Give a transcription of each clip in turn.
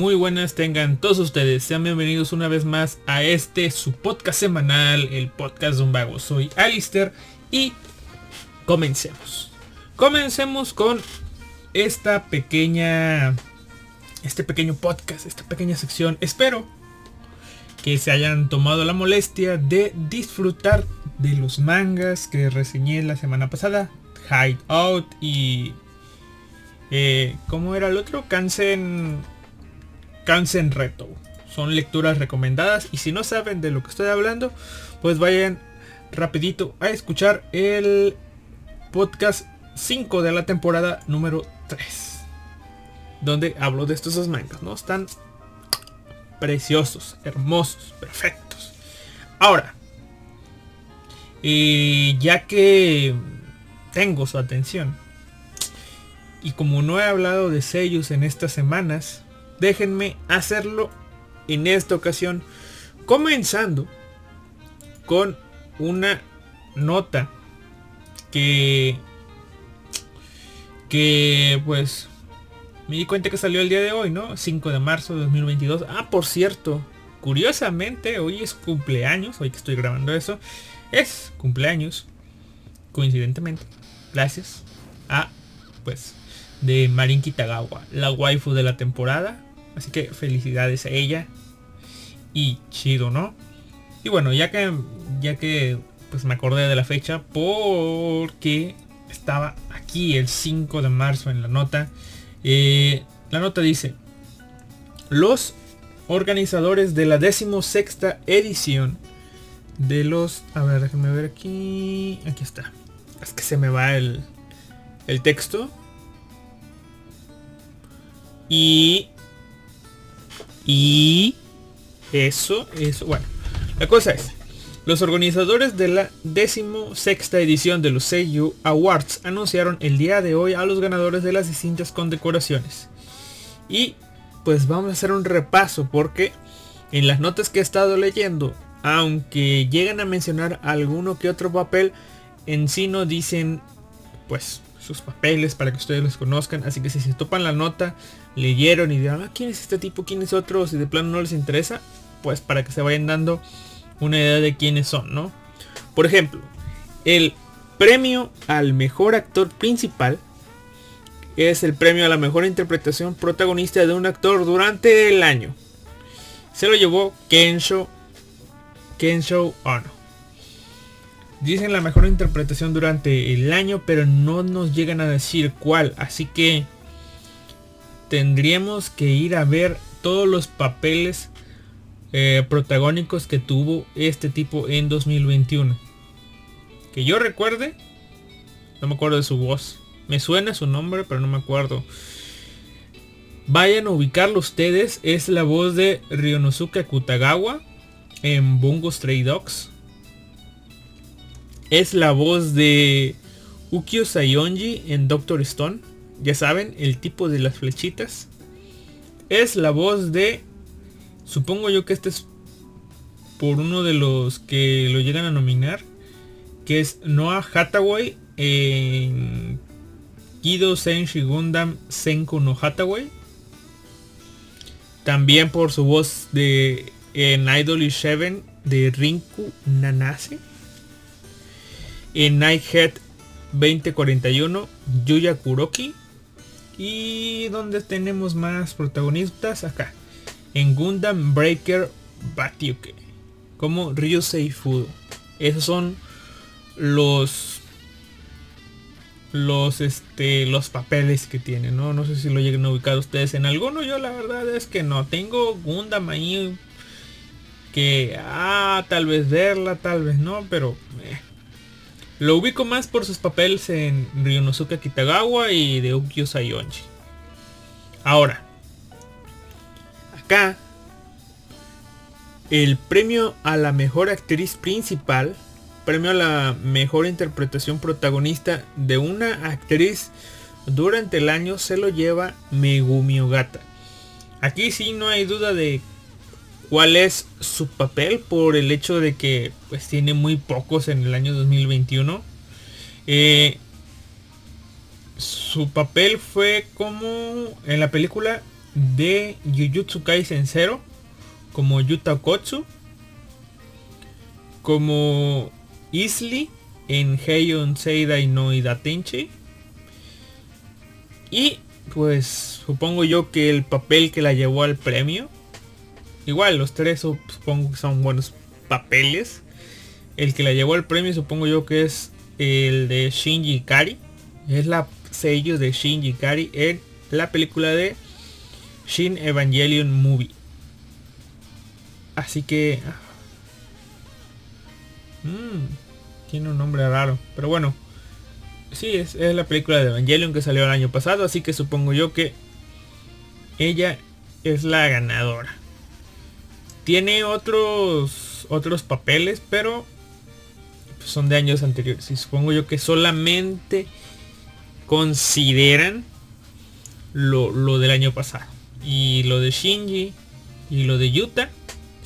Muy buenas tengan todos ustedes. Sean bienvenidos una vez más a este su podcast semanal, el podcast de un vago. Soy Alister y comencemos. Comencemos con esta pequeña este pequeño podcast, esta pequeña sección. Espero que se hayan tomado la molestia de disfrutar de los mangas que reseñé la semana pasada. Hide Out y... Eh, ¿Cómo era el otro? Kansen... Kansen Reto. Son lecturas recomendadas y si no saben de lo que estoy hablando, pues vayan rapidito a escuchar el podcast 5 de la temporada número 3 donde hablo de estos dos mangas, ¿no? Están preciosos, hermosos, perfectos. Ahora, y ya que tengo su atención, y como no he hablado de sellos en estas semanas, déjenme hacerlo en esta ocasión, comenzando con una nota que que pues me di cuenta que salió el día de hoy, ¿no? 5 de marzo de 2022. Ah, por cierto, curiosamente, hoy es cumpleaños, hoy que estoy grabando eso, es cumpleaños, coincidentemente, gracias a, pues, de Marin Kitagawa, la waifu de la temporada. Así que felicidades a ella. Y chido, ¿no? Y bueno, ya que, ya que, pues me acordé de la fecha, porque estaba aquí el 5 de marzo en la nota eh, la nota dice, los organizadores de la decimosexta edición de los... A ver, déjenme ver aquí. Aquí está. Es que se me va el, el texto. Y... Y... Eso, eso. Bueno, la cosa es... Los organizadores de la sexta edición de los Seiyu Awards anunciaron el día de hoy a los ganadores de las distintas condecoraciones. Y pues vamos a hacer un repaso porque en las notas que he estado leyendo, aunque llegan a mencionar alguno que otro papel, en sí no dicen pues sus papeles para que ustedes los conozcan. Así que si se topan la nota, leyeron y dirán, ah, ¿quién es este tipo? ¿Quién es otro? Si de plano no les interesa, pues para que se vayan dando una idea de quiénes son, ¿no? Por ejemplo, el premio al mejor actor principal es el premio a la mejor interpretación protagonista de un actor durante el año. Se lo llevó Kensho Kensho Ono. Dicen la mejor interpretación durante el año, pero no nos llegan a decir cuál. Así que tendríamos que ir a ver todos los papeles eh, protagónicos que tuvo este tipo en 2021. Que yo recuerde, no me acuerdo de su voz. Me suena su nombre, pero no me acuerdo. Vayan a ubicarlo ustedes. Es la voz de Ryonosuke Kutagawa en Bungo Stray Dogs. Es la voz de Ukyo Sayonji en Doctor Stone. Ya saben, el tipo de las flechitas. Es la voz de Supongo yo que este es por uno de los que lo llegan a nominar. Que es Noah Hathaway en Kido Senshi Gundam Senku no Hathaway. También por su voz de en Idol 7 de Rinku Nanase. En Nighthead 2041 Yuya Kuroki. Y donde tenemos más protagonistas acá en Gundam Breaker Batyuke como Ryusei Fudo. Esos son los los este los papeles que tiene, ¿no? No sé si lo lleguen a ubicar ustedes en alguno. Yo la verdad es que no. Tengo Gundam ahí que ah, tal vez verla, tal vez no, pero eh. Lo ubico más por sus papeles en Ryonosuke Kitagawa y de Ukyo Sayonji. Ahora, acá el premio a la mejor actriz principal, premio a la mejor interpretación protagonista de una actriz durante el año se lo lleva Megumi Ogata. Aquí sí no hay duda de cuál es su papel por el hecho de que pues tiene muy pocos en el año 2021. Eh, su papel fue como en la película de Jujutsu Kaisen 0 como Yuta Kotsu como Isli en Heion Seidai no Idatenchi y pues supongo yo que el papel que la llevó al premio igual los tres supongo que son buenos papeles el que la llevó al premio supongo yo que es el de Shinji Kari es la sello de Shinji Kari en la película de Shin Evangelion Movie. Así que... Ah, mm, tiene un nombre raro. Pero bueno. Sí, es, es, la película de Evangelion que salió el año pasado. Así que supongo yo que ella es la ganadora. Tiene otros, otros papeles, pero son de años anteriores. Y supongo yo que solamente consideran lo, del año pasado. Y lo de Shinji y lo de Yuta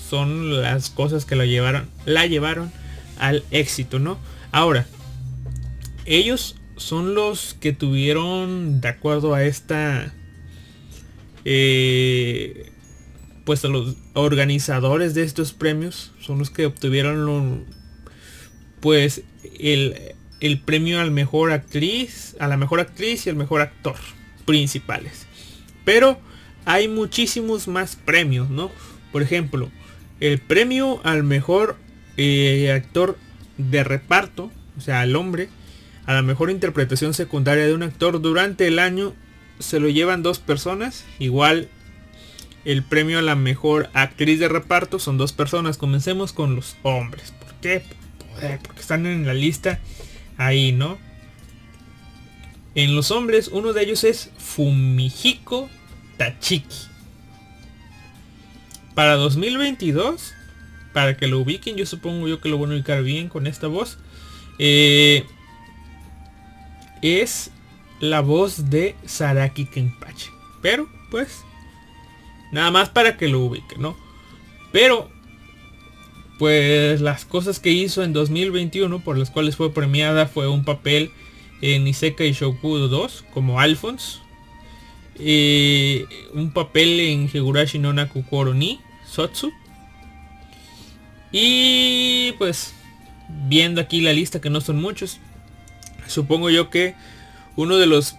son las cosas que lo llevaron, la llevaron al éxito, ¿no? Ahora, ellos son los que tuvieron, de acuerdo a esta, eh, pues los organizadores de estos premios, son los que obtuvieron, pues, el, el premio al mejor actriz, a la mejor actriz y al mejor actor principales. Pero hay muchísimos más premios, ¿no? Por ejemplo, el premio al mejor eh, actor de reparto, o sea, al hombre, a la mejor interpretación secundaria de un actor durante el año se lo llevan dos personas. Igual el premio a la mejor actriz de reparto son dos personas. Comencemos con los hombres. ¿Por qué? Porque están en la lista ahí, ¿no? En los hombres, uno de ellos es Fumihiko Tachiki. Para 2022, para que lo ubiquen, yo supongo yo que lo van a ubicar bien con esta voz. Eh, es la voz de Saraki Kenpachi. Pero, pues, nada más para que lo ubiquen, ¿no? Pero pues las cosas que hizo en 2021 por las cuales fue premiada fue un papel en Isekai Shokudo 2 como Alphonse, eh, un papel en Higurashi no Nakukoro ni Sotsu y pues viendo aquí la lista que no son muchos, supongo yo que uno de los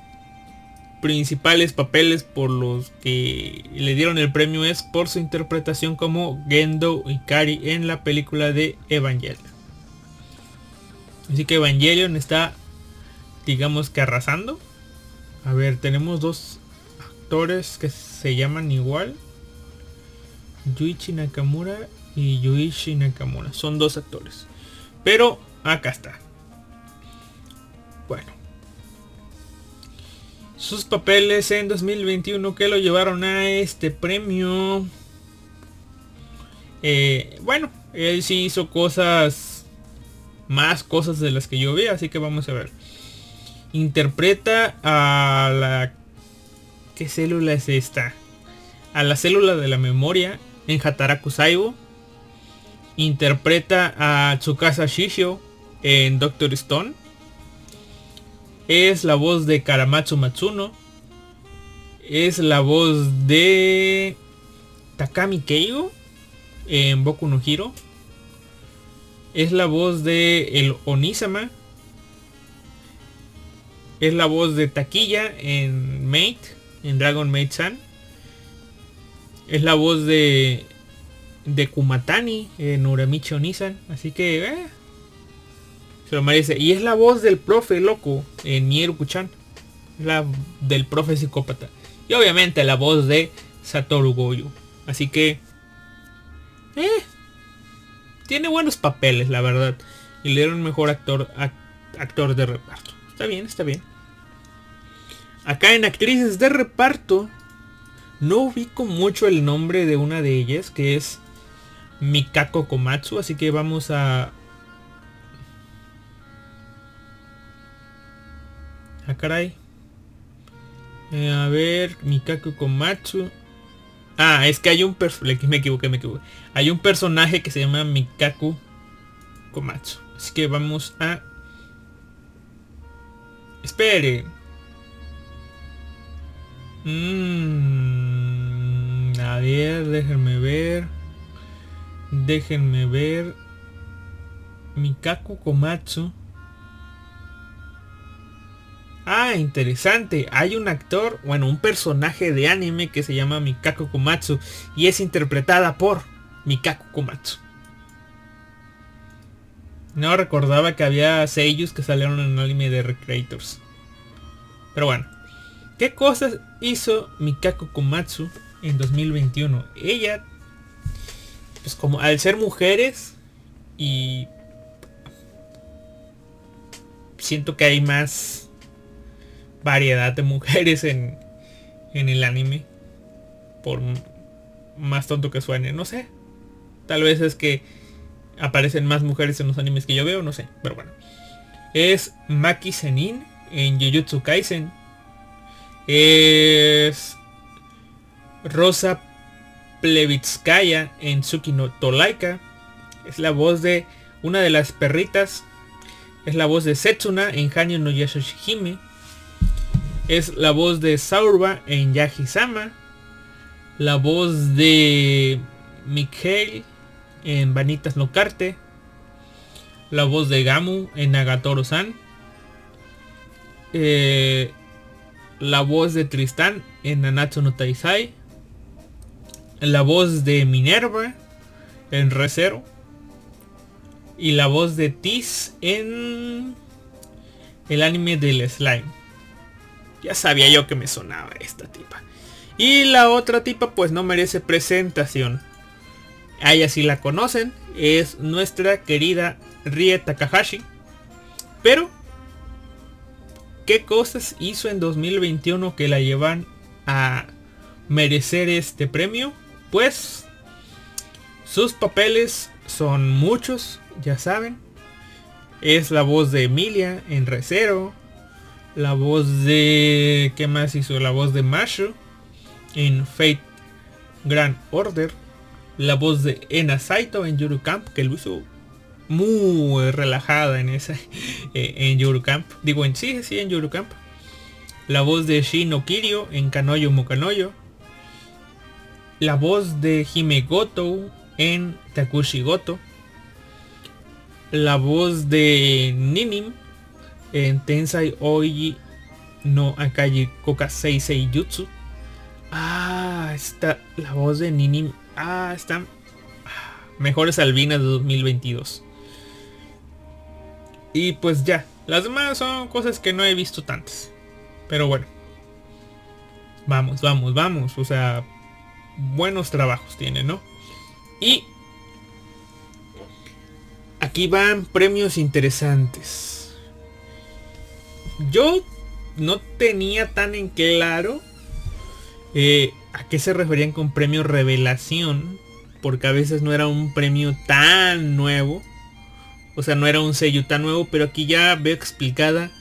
principales papeles por los que le dieron el premio es por su interpretación como Gendo Ikari en la película de Evangelion. Así que Evangelion está, digamos que arrasando. A ver, tenemos dos actores que se llaman igual. Yuichi Nakamura y Yuichi Nakamura. Son dos actores. Pero acá está. Bueno sus papeles en 2021 que lo llevaron a este premio. Eh, bueno, él sí hizo cosas, más cosas de las que yo vi, así que vamos a ver. Interpreta a la... ¿Qué célula es esta? A la célula de la memoria en Hataraku Saibo. Interpreta a Tsukasa Shishio en Doctor Stone es la voz de Karamatsu Matsuno. Es la voz de Takami Keigo en Boku no Hiro. Es la voz de el Onisama. Es la voz de Taquilla en Mate, en Dragon Maid San. Es la voz de de Kumatani en Uramichi Onisan. Así que eh, se lo merece. Y es la voz del profe loco en Nieru Kuchan. La del profe psicópata. Y obviamente la voz de Satoru Goyo. Así que... Eh, tiene buenos papeles, la verdad. Y le dieron mejor actor, actor de reparto. Está bien, está bien. Acá en actrices de reparto. No ubico mucho el nombre de una de ellas. Que es Mikako Komatsu. Así que vamos a Ah, caray. Eh, a ver, Mikaku Komatsu. Ah, es que hay un personaje. Me equivoqué, me equivoqué. Hay un personaje que se llama Mikaku Komatsu. Así que vamos a... Espere. Mmm... ver, déjenme ver. Déjenme ver. Mikaku Komatsu. Ah, interesante. Hay un actor, bueno, un personaje de anime que se llama Mikako Komatsu y es interpretada por Mikako Komatsu. No recordaba que había seiyus que salieron en anime de Recreators. Pero bueno. ¿Qué cosas hizo Mikako Komatsu en 2021? Ella, pues como al ser mujeres y siento que hay más variedad de mujeres en, en el anime. Por más tonto que suene, no sé. Tal vez es que aparecen más mujeres en los animes que yo veo, no sé. Pero bueno. Es Maki Zenin en Jujutsu Kaisen. Es Rosa Plevitskaya en Tsuki no Tolaika. Es la voz de una de las perritas. Es la voz de Setsuna en Hanyo no Yashoshihime es la voz de Saurba en Yaji-sama, la voz de Mikhail en Vanitas no Carte, la voz de Gamu en Nagatoro-san, eh, la voz de Tristán en Nanatsu no Taisai, la voz de Minerva en Recero y la voz de Tis en el anime del slime. Ya sabía yo que me sonaba esta tipa. Y la otra tipa pues no merece presentación. A ella sí la conocen. Es nuestra querida Rie Takahashi. Pero, ¿qué cosas hizo en 2021 que la llevan a merecer este premio? Pues, sus papeles son muchos, ya saben. Es la voz de Emilia en Recero la voz de... ¿Qué más hizo? La voz de Masho en Fate Grand Order. La voz de Ena Saito en Yuru Camp, que lo hizo muy relajada en esa eh, en Yuru Camp. Digo en sí, sí en Yuru Camp. La voz de Shino Kirio en Kanoyo Mukanoyo. La voz de Hime Goto en Takushi Goto. La voz de Ninim en Tensai Oiji no Akaji Koka Seisei Jutsu. Ah, está la voz de Nini. Ah, están mejores albinas de 2022. Y pues ya, las demás son cosas que no he visto tantas. Pero bueno. Vamos, vamos, vamos. O sea, buenos trabajos tiene, ¿no? Y aquí van premios interesantes yo no tenía tan en claro eh, a qué se referían con premio revelación. Porque a veces no era un premio tan nuevo. O sea, no era un sello tan nuevo. Pero aquí ya veo explicada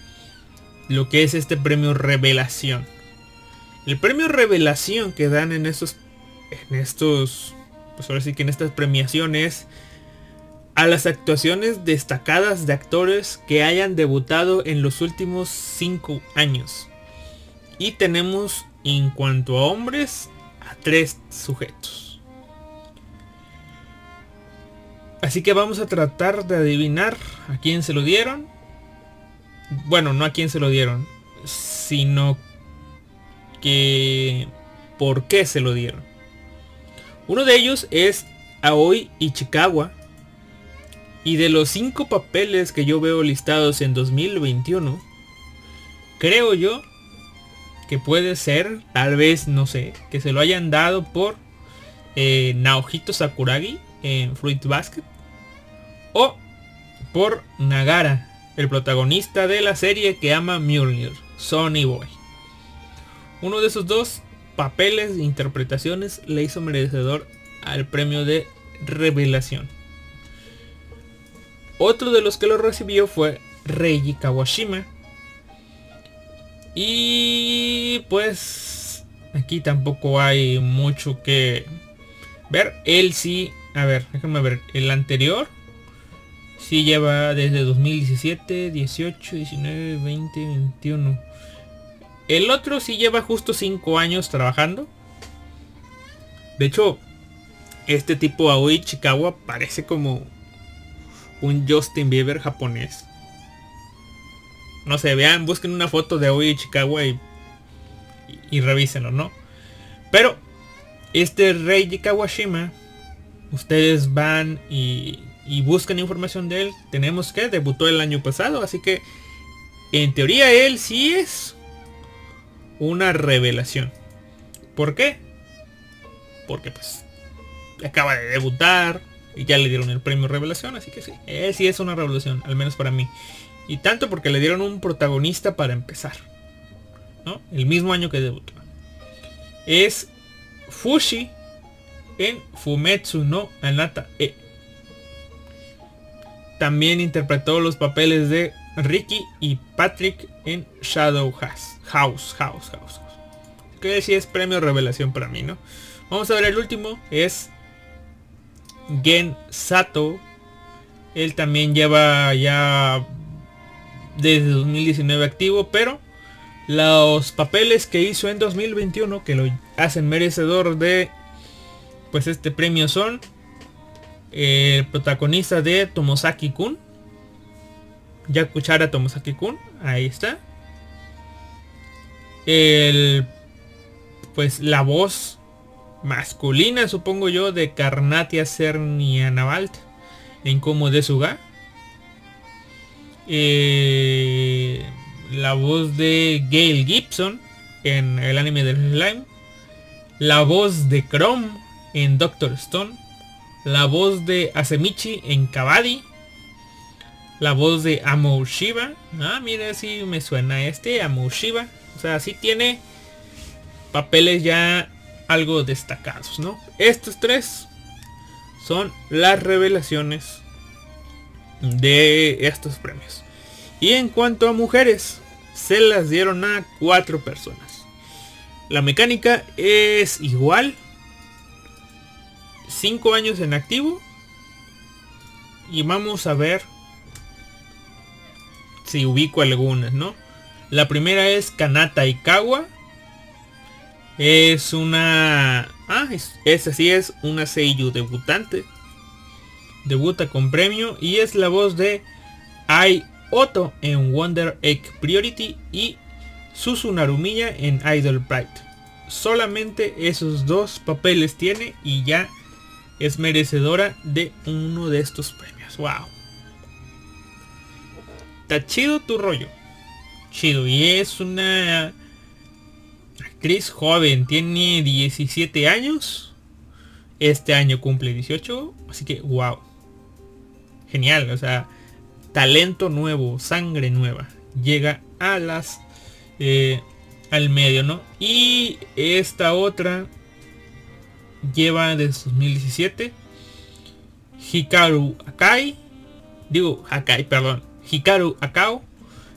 lo que es este premio revelación. El premio revelación que dan en estos... En estos... Pues ahora sí que en estas premiaciones a las actuaciones destacadas de actores que hayan debutado en los últimos 5 años. Y tenemos en cuanto a hombres a tres sujetos. Así que vamos a tratar de adivinar a quién se lo dieron. Bueno, no a quién se lo dieron, sino que por qué se lo dieron. Uno de ellos es Aoi Ichikawa, y de los cinco papeles que yo veo listados en 2021, creo yo que puede ser, tal vez, no sé, que se lo hayan dado por eh, Naojito Sakuragi en Fruit Basket. O por Nagara, el protagonista de la serie que ama Mjolnir, Sonny Boy. Uno de esos dos papeles e interpretaciones le hizo merecedor al premio de revelación. Otro de los que lo recibió fue Reiji Kawashima. Y pues aquí tampoco hay mucho que ver. Él sí, a ver, déjame ver. El anterior sí lleva desde 2017, 18, 19, 20, 21. El otro sí lleva justo 5 años trabajando. De hecho, este tipo Aoi Chikawa parece como un Justin Bieber japonés. No sé, vean, busquen una foto de Aoi Chikawa y, y, revísenlo, ¿no? Pero este rey de Kawashima, ustedes van y, y buscan información de él. Tenemos que debutó el año pasado, así que en teoría él sí es una revelación. ¿Por qué? Porque pues acaba de debutar y ya le dieron el premio revelación, así que sí, él sí es una revolución, al menos para mí. Y tanto porque le dieron un protagonista para empezar. ¿no? El mismo año que debutó. Es Fushi en Fumetsu no Anata E. También interpretó los papeles de Ricky y Patrick en Shadow House. House, House, House. Que sí es premio revelación para mí, ¿no? Vamos a ver el último. Es Gen Sato. Él también lleva ya desde 2019 activo, pero los papeles que hizo en 2021 que lo hacen merecedor de pues este premio son el protagonista de Tomosaki Kun Yakuchara Tomosaki Kun ahí está el pues la voz masculina supongo yo de Karnatia Cernianavalt en Como de Suga eh, la voz de Gail Gibson en el anime del slime, la voz de Chrome en Doctor Stone, la voz de Asemichi en Kabaddi, la voz de Amo Shiba, ah mira si me suena este Amo Shiba, o sea si tiene papeles ya algo destacados, ¿no? Estos tres son las revelaciones de estos premios. Y en cuanto a mujeres, se las dieron a cuatro personas. La mecánica es igual. Cinco años en activo. Y vamos a ver si ubico algunas, ¿no? La primera es Kanata Ikawa. Es una... Ah, esa sí es una Seiyu debutante. Debuta con premio y es la voz de Ai Otto en Wonder Egg Priority y Susu Narumiya en Idol Pride. Solamente esos dos papeles tiene y ya es merecedora de uno de estos premios. Wow. Está chido tu rollo. Chido. Y es una actriz joven. Tiene 17 años. Este año cumple 18. Así que wow. Genial. O sea, talento nuevo, sangre nueva, llega a las eh, al medio, ¿no? Y esta otra lleva desde 2017 Hikaru Akai, digo Akai, perdón, Hikaru Akao,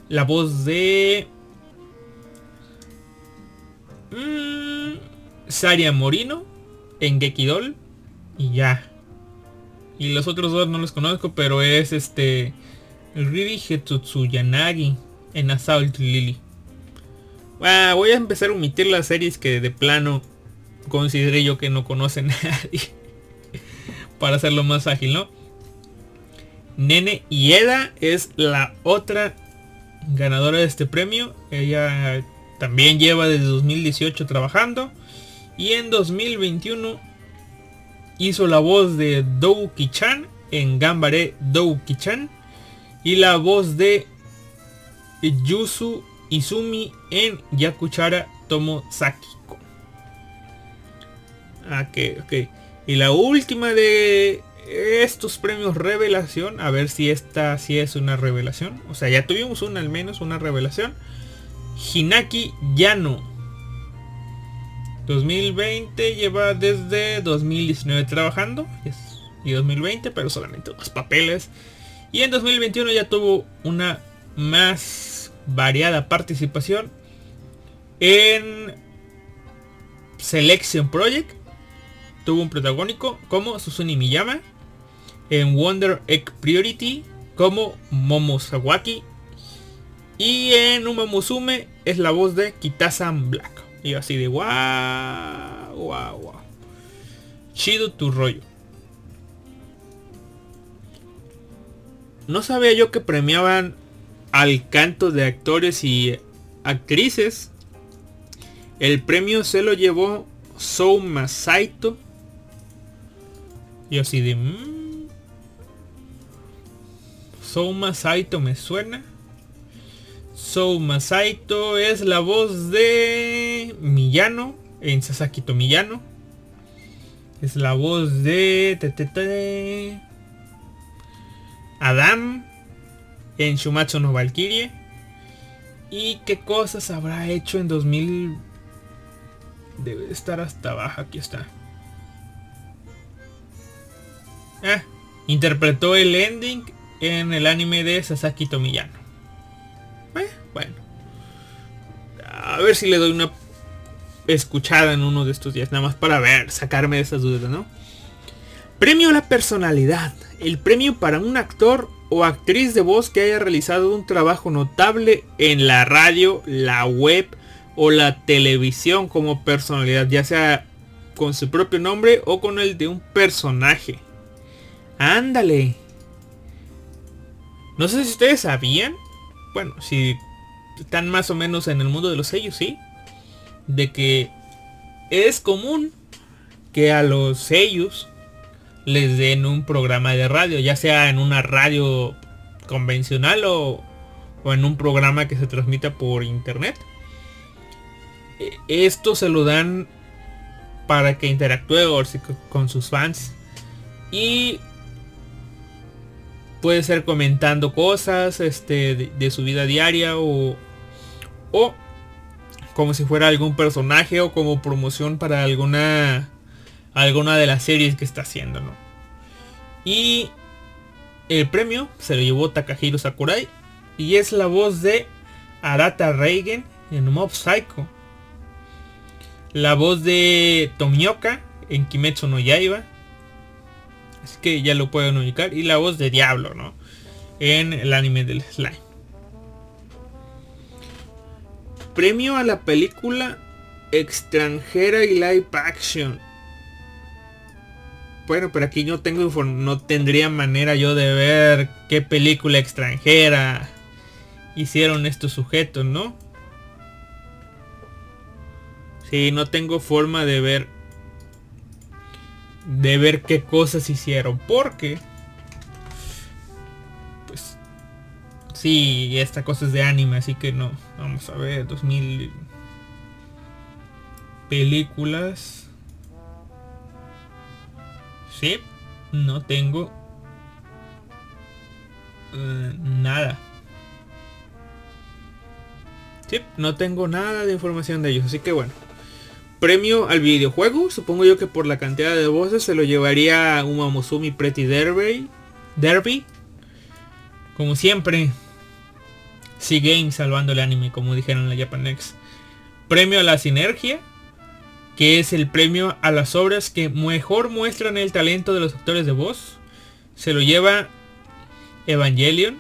la voz de mmm, Saria Morino en Gekidol y ya. Y los otros dos no los conozco, pero es este Riri Yanagi en Assault Lily. Ah, voy a empezar a omitir las series que de plano consideré yo que no conocen nadie. Para hacerlo más ágil, ¿no? Nene Ieda es la otra ganadora de este premio. Ella también lleva desde 2018 trabajando. Y en 2021 hizo la voz de Douki-chan en Gambare Douki-chan y la voz de Yusu Izumi en Yakuchara Tomosakiko. Ok, ok. Y la última de estos premios revelación. A ver si esta sí es una revelación. O sea, ya tuvimos una al menos, una revelación. Hinaki Yano. 2020 lleva desde 2019 trabajando. Y 2020, pero solamente dos papeles. Y en 2021 ya tuvo una más variada participación en Selection Project. Tuvo un protagónico como Susuni Miyama. En Wonder Egg Priority como Momo Sawaki. Y en Uma Musume es la voz de Kitasan Black. Y así de wow, wow. chido tu rollo. No sabía yo que premiaban al canto de actores y actrices. El premio se lo llevó Souma Saito. Y así de... Mmm, Souma Saito me suena. Souma Saito es la voz de Miyano en Sasaki Miyano. Es la voz de... Adam en Shumatsu no Valkyrie. ¿Y qué cosas habrá hecho en 2000? Debe estar hasta abajo, aquí está. Ah, interpretó el ending en el anime de Sasaki Tomiyano. Bueno. A ver si le doy una escuchada en uno de estos días, nada más para ver, sacarme de esas dudas, ¿no? Premio a la personalidad. El premio para un actor o actriz de voz que haya realizado un trabajo notable en la radio, la web o la televisión como personalidad, ya sea con su propio nombre o con el de un personaje. Ándale. No sé si ustedes sabían, bueno, si están más o menos en el mundo de los sellos, sí, de que es común que a los sellos les den un programa de radio, ya sea en una radio convencional o, en un programa que se transmita por internet. E, esto se lo dan para que interactúe con sus fans y puede ser comentando cosas este, de, su vida diaria o, o como si fuera algún personaje o como promoción para alguna alguna de las series que está haciendo, ¿no? Y el premio se lo llevó Takahiro Sakurai y es la voz de Arata Reigen en Mob Psycho. La voz de Tomioka en Kimetsu no Yaiba. Así que ya lo pueden ubicar. Y la voz de Diablo, ¿no? En el anime del slime. Premio a la película extranjera y live action. Bueno, pero aquí no tengo no tendría manera yo de ver qué película extranjera hicieron estos sujetos, ¿no? Sí, no tengo forma de ver de ver qué cosas hicieron, porque pues sí, esta cosa es de anime, así que no. Vamos a ver, 2000 películas Sí, no tengo eh, nada. Sí, no tengo nada de información de ellos. Así que bueno. Premio al videojuego. Supongo yo que por la cantidad de voces se lo llevaría Umamosumi Pretty Derby. Derby. Como siempre. C Game salvando el anime, como dijeron en la Japanex. Premio a la sinergia que es el premio a las obras que mejor muestran el talento de los actores de voz. Se lo lleva Evangelion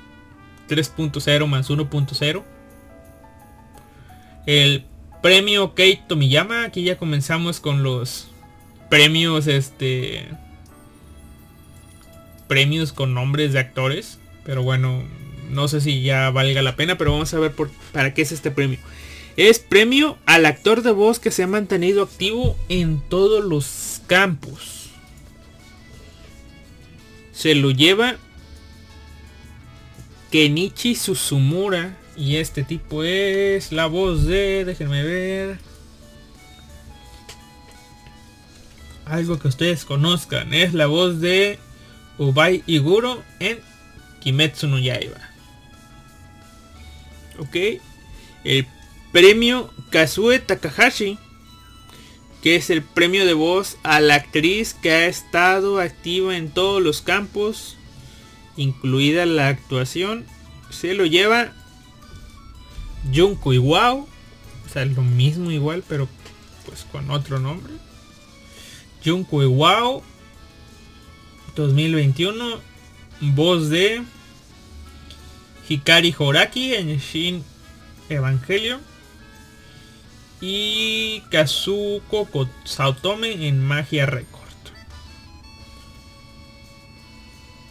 3.0 más 1.0. El premio Kate Tomiyama, aquí ya comenzamos con los premios este premios con nombres de actores, pero bueno, no sé si ya valga la pena, pero vamos a ver por, para qué es este premio. Es premio al actor de voz que se ha mantenido activo en todos los campos. Se lo lleva Kenichi Susumura. Y este tipo es la voz de... Déjenme ver. Algo que ustedes conozcan. Es la voz de Ubai Iguro en Kimetsu no Yaiba. Ok. El Premio Kazue Takahashi, que es el premio de voz a la actriz que ha estado activa en todos los campos, incluida la actuación. Se lo lleva Junko Iwao, o sea, lo mismo igual, pero pues con otro nombre. Junko Iwao 2021, voz de Hikari Horaki en Shin Evangelion. Y Kazuko Kotsatome en Magia Record.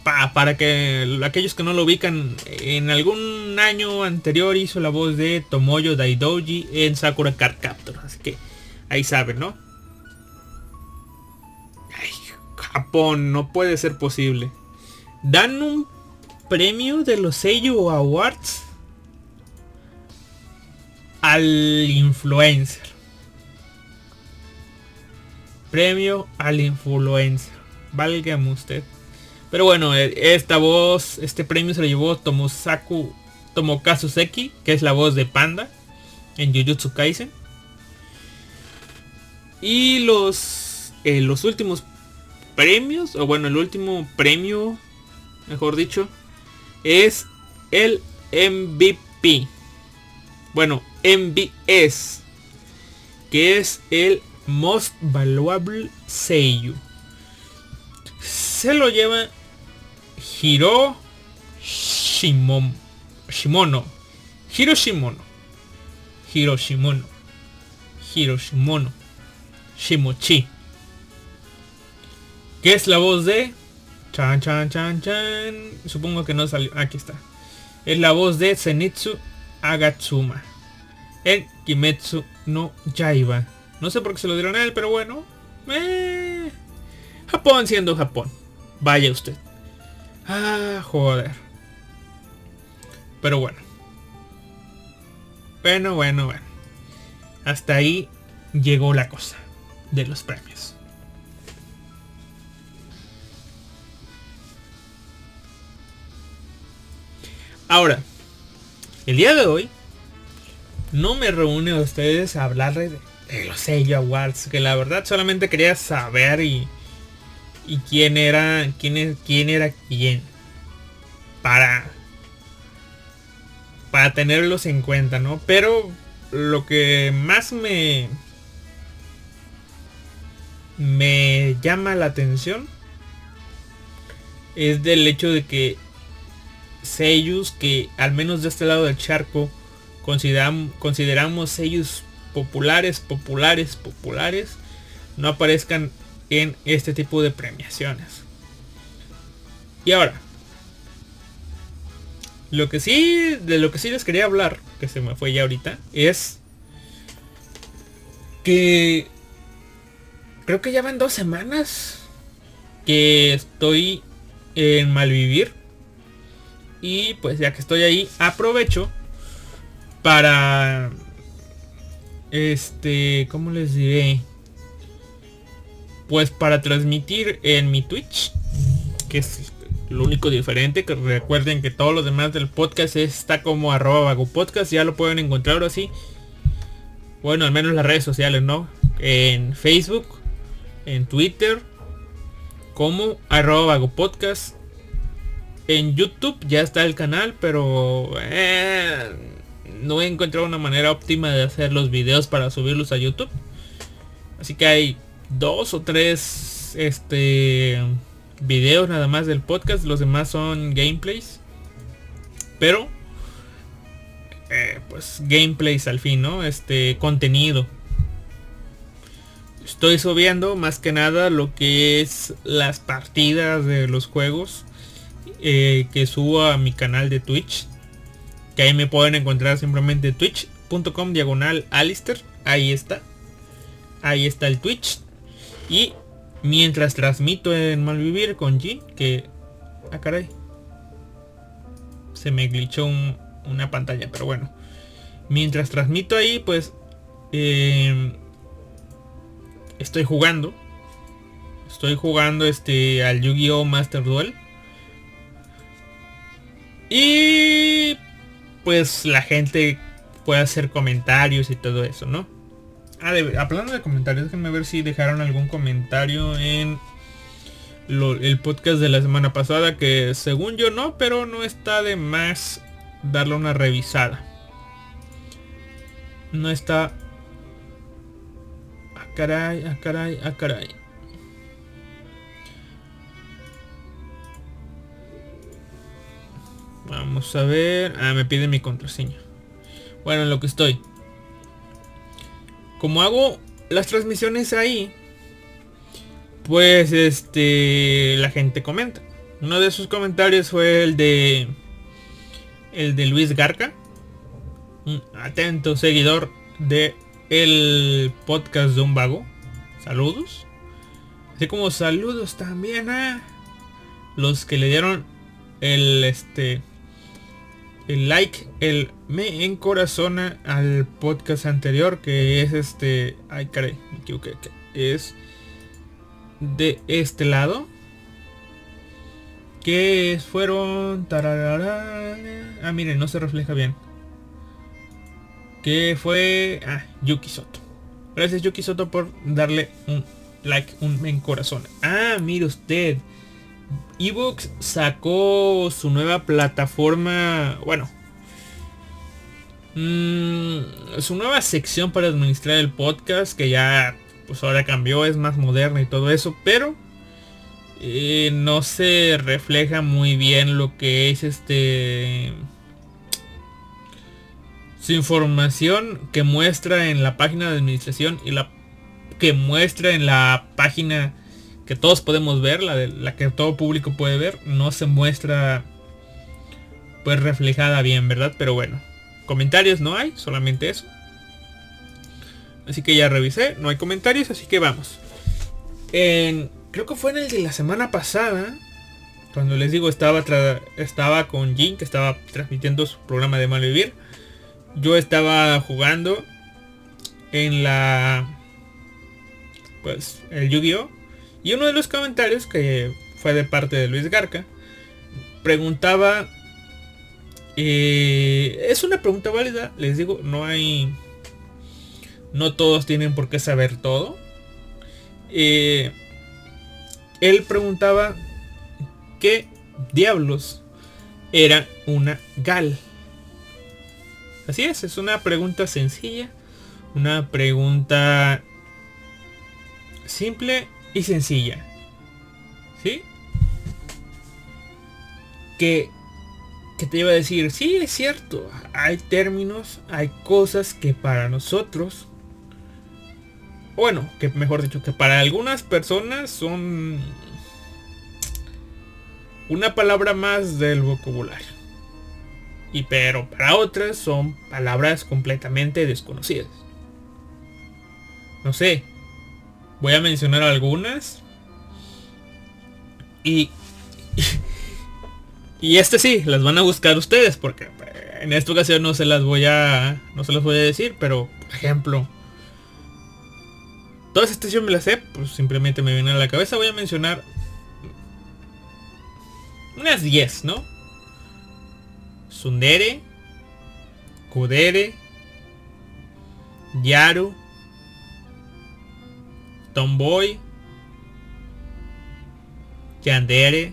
Pa para que aquellos que no lo ubican, en algún año anterior hizo la voz de Tomoyo Daidoji en Sakura Card Captor. Así que ahí saben, ¿no? Ay, Japón, no puede ser posible. Dan un premio de los Seiyu Awards al influencer. Premio al influencer. Válgame usted. Pero bueno, eh, esta voz, este premio se lo llevó Tomosaku Tomokazu Seki, que es la voz de Panda en Jujutsu Kaisen. Y los, eh, los últimos premios, o bueno, el último premio, mejor dicho, es el MVP. Bueno, MVS, que es el Most Valuable Seiyu. Se lo lleva Hiro Shimon, Shimono. Hiro Shimono. Hiro Shimono. Hiro Shimono. Shimochi. Que es la voz de... Chan, chan, chan, chan. Supongo que no salió. Aquí está. Es la voz de Zenitsu Agatsuma. En Kimetsu no Yaiba. No sé por qué se lo dieron a él, pero bueno. Eh, Japón siendo Japón. Vaya usted. Ah, joder. Pero bueno. Bueno, bueno, bueno. Hasta ahí llegó la cosa de los premios. Ahora, el día de hoy no me reúne a ustedes a hablarles de, los sello awards, que la verdad solamente quería saber y y quién era quién, quién era quién para para tenerlos en cuenta, ¿no? Pero lo que más me me llama la atención es del hecho de que sellos que al menos de este lado del charco consideramos, sellos populares, populares, populares, no aparezcan en este tipo de premiaciones. Y ahora, lo que sí, de lo que sí les quería hablar, que se me fue ya ahorita, es que creo que ya van dos semanas que estoy en Malvivir. Y pues ya que estoy ahí, aprovecho para... Este, ¿cómo les diré? Pues para transmitir en mi Twitch, que es lo único diferente, que recuerden que todo lo demás del podcast está como arroba podcast, ya lo pueden encontrar así. Bueno, al menos las redes sociales, ¿no? En Facebook, en Twitter, como arroba podcast. En YouTube ya está el canal, pero eh, no he encontrado una manera óptima de hacer los videos para subirlos a YouTube. Así que hay dos o tres este videos nada más del podcast. Los demás son gameplays. Pero eh, pues gameplays al fin no este contenido. Estoy subiendo más que nada lo que es las partidas de los juegos eh, que subo a mi canal de twitch que ahí me pueden encontrar simplemente twitch.com diagonal alister ahí está ahí está el twitch y mientras transmito en Malvivir con G, que... Ah, caray. Se me glitchó una pantalla, pero bueno. Mientras transmito ahí, pues... Em, estoy jugando. Estoy jugando este al Yu-Gi-Oh! Master Duel. Y... Pues la gente puede hacer comentarios y todo eso, ¿no? Ah, hablando de comentarios, déjenme ver si dejaron algún comentario en el podcast de la semana pasada, que según yo no, pero no está de más darle una revisada. No está... Ah, caray, ah, caray, ah, caray. Vamos a ver. Ah, me pide mi contraseña. Bueno, en lo que estoy como hago las transmisiones ahí, pues este la gente comenta. Uno de sus comentarios fue el de el de Luis Garca, un atento seguidor de el podcast de un vago. Saludos. Así como saludos también a los que le dieron el este el like, el me encorazona al podcast anterior que es este, ay caray, equivoqué, es de este lado que fueron ah miren no se refleja bien que fue ah, Yuki Soto. Gracias Yuki Soto por darle un like un me encorazona. Ah mire usted Evox sacó su nueva plataforma, bueno, mmm, su nueva sección para administrar el podcast, que ya pues ahora cambió, es más moderna y todo eso, pero eh, no se refleja muy bien lo que es este su información que muestra en la página de administración y la que muestra en la página que todos podemos ver, la, de, la que todo público puede ver, no se muestra pues reflejada bien, ¿verdad? Pero bueno, comentarios no hay, solamente eso. Así que ya revisé, no hay comentarios, así que vamos. creo que fue en el de la semana pasada, cuando les digo estaba, estaba con Jin, que estaba transmitiendo su programa de Malvivir. Yo estaba jugando en la... Pues el Yu-Gi-Oh! Y uno de los comentarios que fue de parte de Luis Garca preguntaba eh, es una pregunta válida les digo no hay no todos tienen por qué saber todo. Eh, él preguntaba qué diablos era una gal. Así es es una pregunta sencilla una pregunta simple y sencilla. ¿Sí? Que, que te iba a decir, sí, es cierto, hay términos, hay cosas que para nosotros, bueno, que mejor dicho, que para algunas personas son una palabra más del vocabulario. Y pero para otras son palabras completamente desconocidas. No sé, Voy a mencionar algunas. Y, y este sí, las van a buscar ustedes porque en esta ocasión no se las voy a no se las voy a decir, pero por ejemplo, todas estas yo me las sé, pues simplemente me viene a la cabeza, voy a mencionar unas 10, ¿no? Sundere, Kudere, Yaru, Tomboy, Yandere,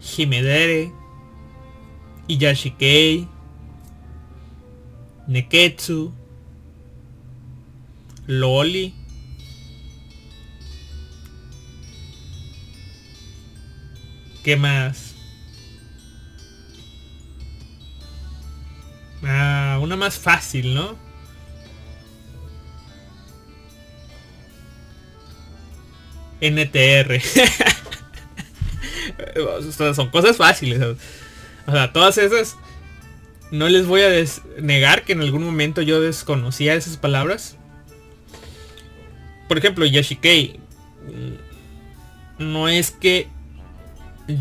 Himedere, Iyashikei, Neketsu, Loli, ¿Qué más? Ah, una más fácil, ¿no? NTR. son cosas fáciles. O sea, todas esas... No les voy a negar que en algún momento yo desconocía esas palabras. Por ejemplo, Yashikei. No es que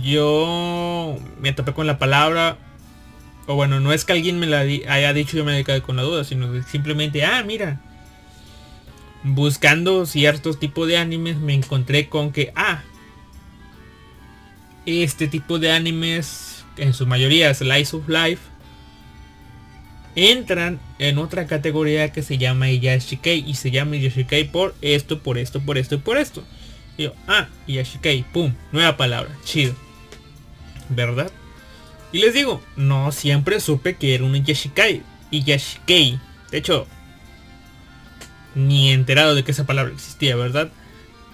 yo me topé con la palabra. O bueno, no es que alguien me la haya dicho y yo me quedado con la duda. Sino simplemente, ah, mira buscando ciertos tipos de animes me encontré con que, ah, este tipo de animes, en su mayoría Slice of Life, entran en otra categoría que se llama Iyashikei y se llama Iyashikei por esto, por esto, por esto y por esto. Y yo, ah, Iyashikei, pum, nueva palabra, chido. ¿Verdad? Y les digo, no siempre supe que era un Iyashikei. Iyashikei. De hecho, ni enterado de que esa palabra existía, ¿verdad?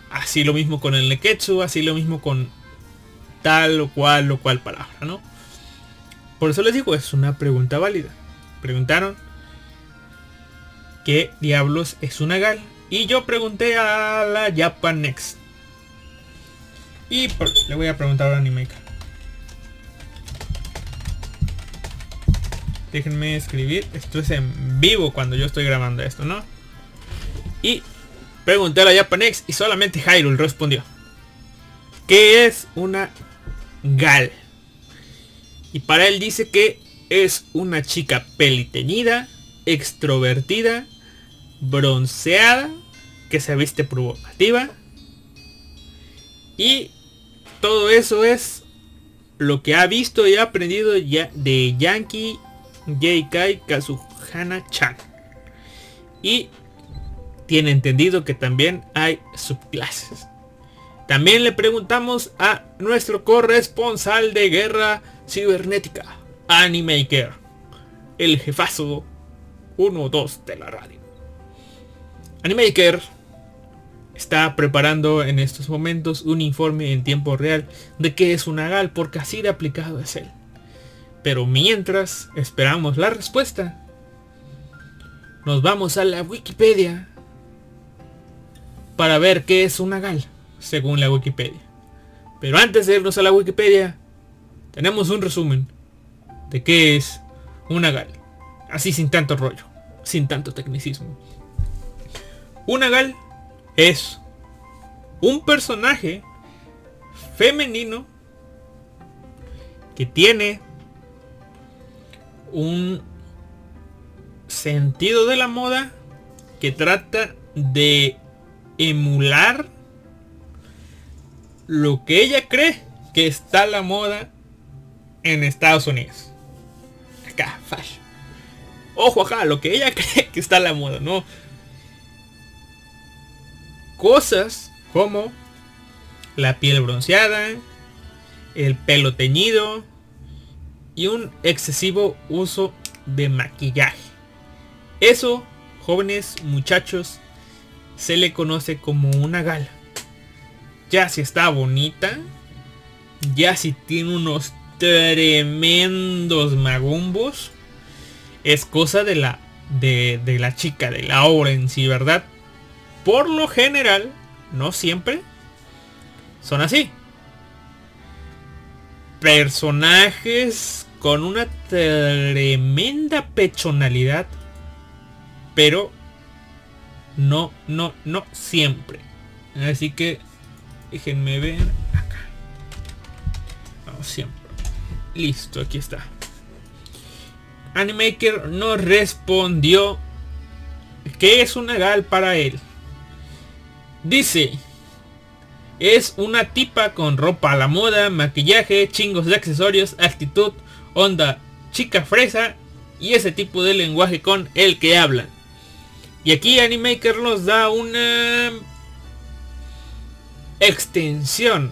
Así lo mismo con el neketsu, así lo mismo con tal o cual o cual palabra, ¿no? Por eso les digo, es una pregunta válida. Preguntaron qué diablos es una gal. Y yo pregunté a la Japan Next. Y le voy a preguntar a Animaker. Déjenme escribir. Esto es en vivo cuando yo estoy grabando esto, ¿no? Y pregunté a la Japanex y solamente Hyrule respondió. ¿Qué es una gal? Y para él dice que es una chica peliteñida, extrovertida, bronceada, que se viste provocativa. Y todo eso es lo que ha visto y ha aprendido ya de Yankee J.K. Kazuhana-chan. Y tiene entendido que también hay subclases. También le preguntamos a nuestro corresponsal de guerra cibernética, Animaker, el jefazo 1-2 de la radio. Animaker está preparando en estos momentos un informe en tiempo real de qué es una GAL porque así de aplicado es él. Pero mientras esperamos la respuesta, nos vamos a la Wikipedia para ver qué es una GAL, según la Wikipedia. Pero antes de irnos a la Wikipedia, tenemos un resumen de qué es una GAL. Así sin tanto rollo, sin tanto tecnicismo. Una GAL es un personaje femenino que tiene un sentido de la moda que trata de emular lo que ella cree que está la moda en Estados Unidos. Acá, fashion. Ojo acá, lo que ella cree que está la moda, ¿no? Cosas como la piel bronceada, el pelo teñido, y un excesivo uso de maquillaje. Eso, jóvenes muchachos, se le conoce como una gala. Ya si está bonita, ya si tiene unos tremendos magumbos, es cosa de la, de, de la chica, de la obra en sí, ¿verdad? Por lo general, no siempre, son así. Personajes con una tremenda pechonalidad, pero no, no, no siempre. Así que déjenme ver acá. Vamos siempre. Listo, aquí está. Animaker no respondió que es una gal para él. Dice, es una tipa con ropa a la moda, maquillaje, chingos de accesorios, actitud, onda chica fresa y ese tipo de lenguaje con el que hablan. Y aquí Animaker nos da una extensión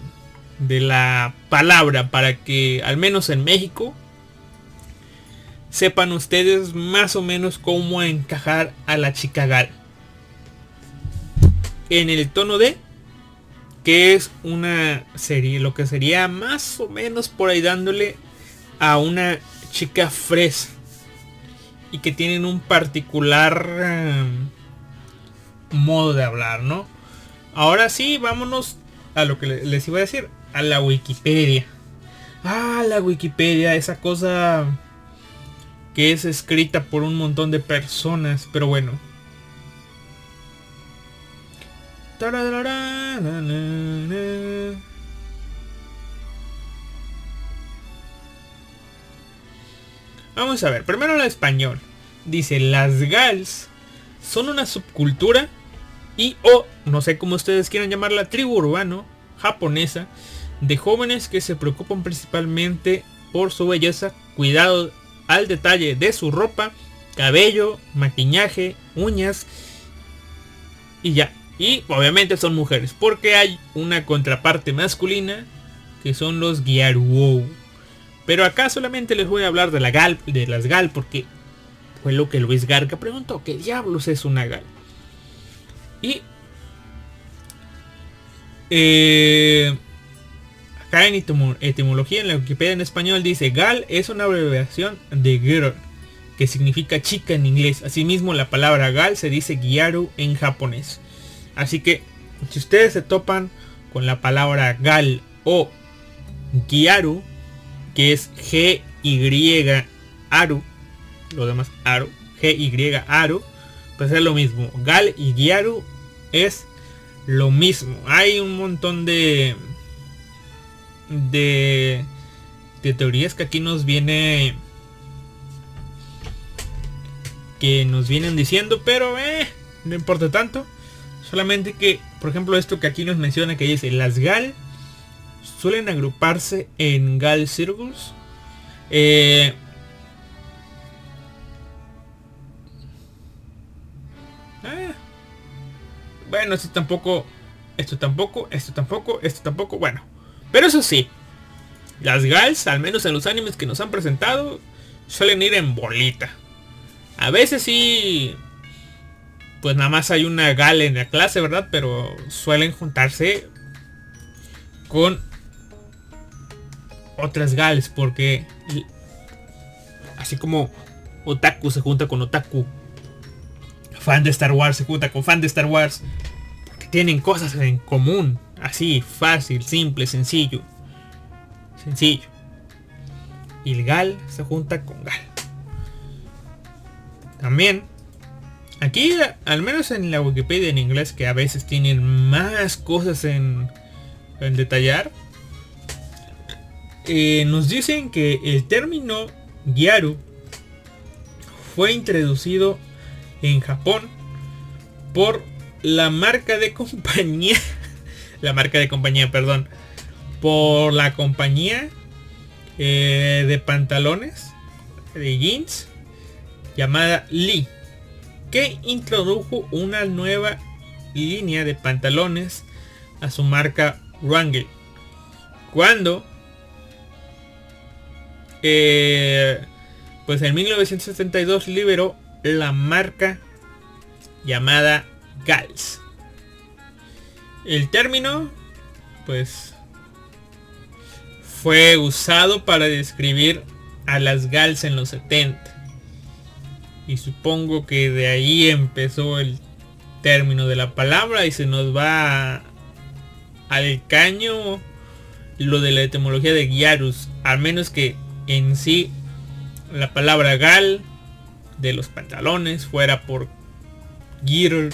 de la palabra para que al menos en México sepan ustedes más o menos cómo encajar a la chica gal. En el tono de que es una serie, lo que sería más o menos por ahí dándole a una chica fresa y que tienen un particular em, modo de hablar, ¿no? Ahora sí, vámonos a lo que les iba a decir, a la Wikipedia. Ah, la Wikipedia, esa cosa que es escrita por un montón de personas, pero bueno. Vamos a ver, primero la español. Dice, las gals son una subcultura y o, no sé cómo ustedes quieran llamar la tribu urbano japonesa de jóvenes que se preocupan principalmente por su belleza, cuidado al detalle de su ropa, cabello, maquillaje, uñas y ya. Y obviamente son mujeres, porque hay una contraparte masculina que son los Gyaruo. Pero acá solamente les voy a hablar de la gal, de las gal, porque fue lo que Luis Garca preguntó. ¿Qué diablos es una gal? Y eh, acá en etimología en la Wikipedia en español dice gal es una abreviación de girl que significa chica en inglés. Asimismo la palabra gal se dice gyaru en japonés. Así que si ustedes se topan con la palabra gal o Giaru, que es G-Y Aru, lo demás Aru, G-Y Aru, pues es lo mismo. Gal y Giaru es lo mismo. Hay un montón de de, de teorías que aquí nos viene que nos vienen diciendo, pero eh, no importa tanto. Solamente que, por ejemplo, esto que aquí nos menciona que dice, las GAL suelen agruparse en GAL Circles. Eh, eh, bueno, esto tampoco, esto tampoco, esto tampoco, esto tampoco, bueno. Pero eso sí, las GALs, al menos en los animes que nos han presentado, suelen ir en bolita. A veces sí pues nada más hay una gal en la clase, ¿verdad? Pero suelen juntarse con otras gales porque así como otaku se junta con otaku, fan de Star Wars se junta con fan de Star Wars, porque tienen cosas en común, así, fácil, simple, sencillo. Sencillo. Y el gal se junta con gal. También Aquí, al menos en la Wikipedia en inglés, que a veces tienen más cosas en, detallar, eh, nos dicen que el término Gyaru fue introducido en Japón por la marca de compañía, la marca de compañía, perdón, por la compañía eh, de pantalones, de jeans, llamada Lee que introdujo una nueva línea de pantalones a su marca Wrangler. Cuando pues en 1972 liberó la marca llamada Gals. El término pues fue usado para describir a las Gals en los 70 y supongo que de ahí empezó el término de la palabra y se nos va al caño lo de la etimología de Gyarus, al menos que en sí la palabra gal de los pantalones fuera por Gir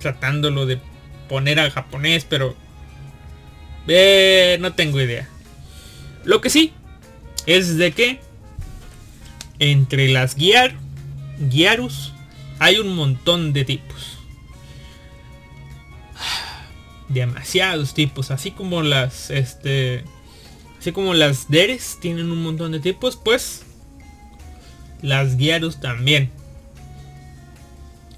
tratándolo de poner al japonés, pero eh, no tengo idea. Lo que sí es de que entre las guiar, guiarus hay un montón de tipos. Demasiados tipos, así como las este así como las deres tienen un montón de tipos, pues las guiarus también.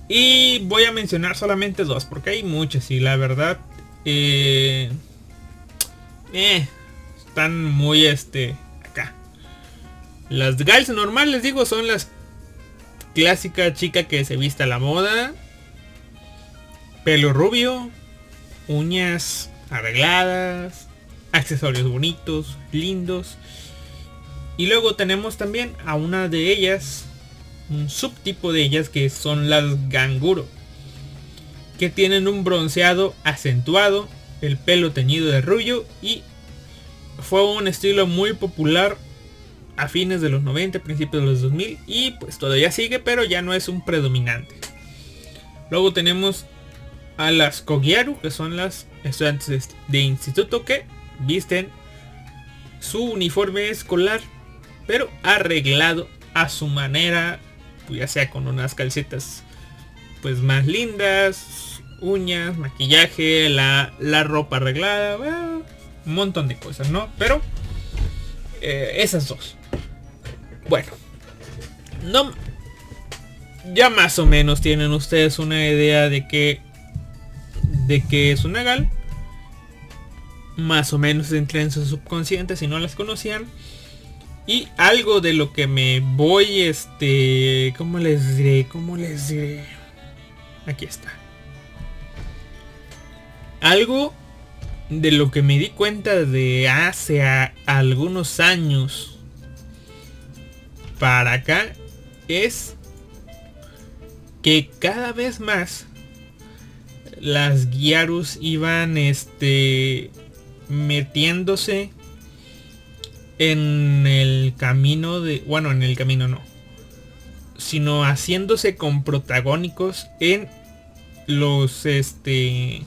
Y voy a mencionar solamente dos, porque hay muchas y la verdad eh, eh, están muy este las gals normales, digo, son las clásica chica que se vista a la moda. Pelo rubio, uñas arregladas, accesorios bonitos, lindos. Y luego tenemos también a una de ellas, un subtipo de ellas que son las ganguro. Que tienen un bronceado acentuado, el pelo teñido de rubio y fue un estilo muy popular a fines de los 90, principios de los 2000 y pues todavía sigue, pero ya no es un predominante. Luego tenemos a las Kogyaru, que son las estudiantes de instituto que visten su uniforme escolar, pero arreglado a su manera, pues, ya sea con unas calcetas pues más lindas, uñas, maquillaje, la, la ropa arreglada, un montón de cosas, ¿no? Pero eh, esas dos. Bueno. No... Ya más o menos tienen ustedes una idea de que... De que es una gal. Más o menos entra en su subconsciente si no las conocían. Y algo de lo que me voy, este... ¿Cómo les diré? ¿Cómo les diré? Aquí está. Algo de lo que me di cuenta de hace algunos años para acá es que cada vez más las Gyarus iban este metiéndose en el camino de bueno en el camino no sino haciéndose con protagónicos en los este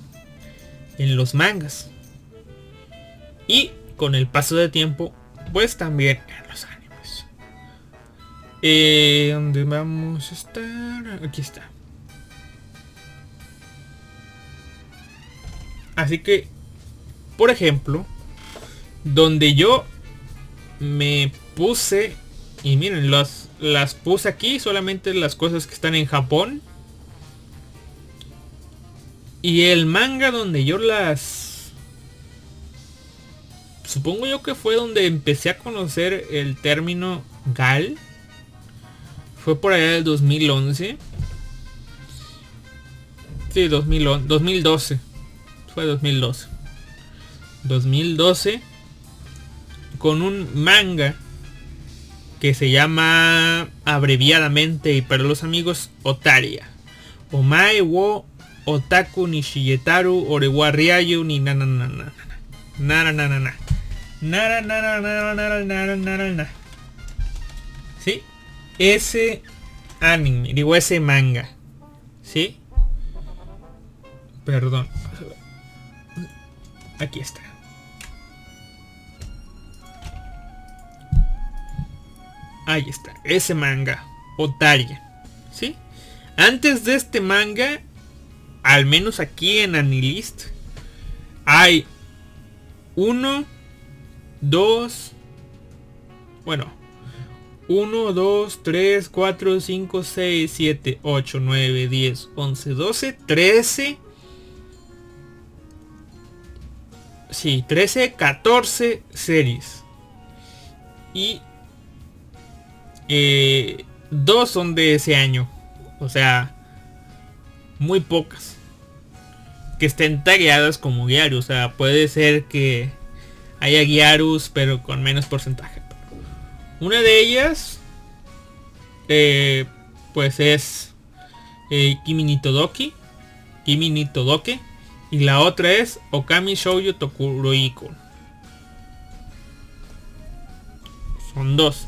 en los mangas. Y con el paso de tiempo pues también en los animes. Eh, ¿dónde vamos a estar? aquí está. Así que por ejemplo donde yo me puse y miren las las puse aquí solamente las cosas que están en Japón y el manga donde yo las... Supongo yo que fue donde empecé a conocer el término GAL. Fue por allá del 2011. Sí, 2011, 2012. Fue 2012. 2012 con un manga que se llama abreviadamente y para los amigos Otaria. Omae wo otaku ni shigetaru orewa ryayu ni nananana. Naranana. Naranana. ¿Sí? Ese anime, digo ese manga. ¿Sí? Perdón. Aquí está. Ahí está, ese manga, Otaria. ¿Sí? Antes de este manga al menos aquí en Anilist, hay uno, dos, bueno, 1, 2, 3, 4, 5, 6, 7, 8, 9, 10, 11, 12, 13. Sí, 13, 14 series. Y eh, dos son de ese año. O sea, muy pocas que estén tagueadas como Gyarus. O sea, puede ser que haya Gyarus pero con menos porcentaje. Una de ellas eh, pues es eh, Kimi ni Todoki, Kimi ni Todoke y la otra es Okami Shoujo Tokuroiko. Son dos.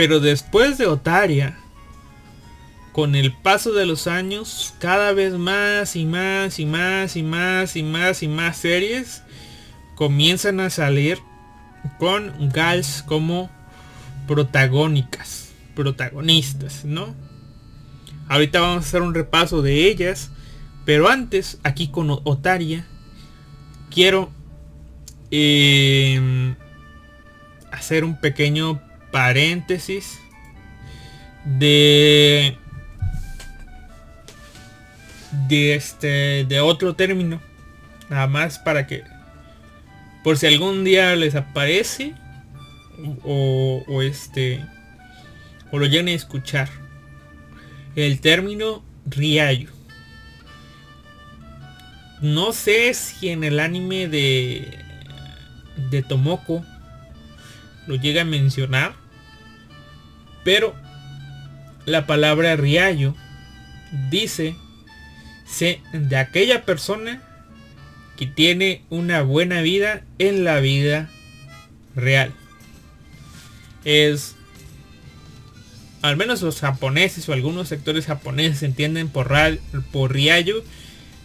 Pero después de Otaria con el paso de los años, cada vez más y más y más y más y más y más series comienzan a salir con gals como protagónicas, protagonistas, ¿no? Ahorita vamos a hacer un repaso de ellas, pero antes, aquí con Otaria, quiero em, hacer un pequeño paréntesis de de este de otro término nada más para que por si algún día les aparece o, este o lo lleguen a escuchar el término riayo. No sé si en el anime de de Tomoko lo llega a mencionar pero la palabra riayo dice de aquella persona que tiene una buena vida en la vida real. Es al menos los japoneses o algunos sectores japoneses entienden por, por riayo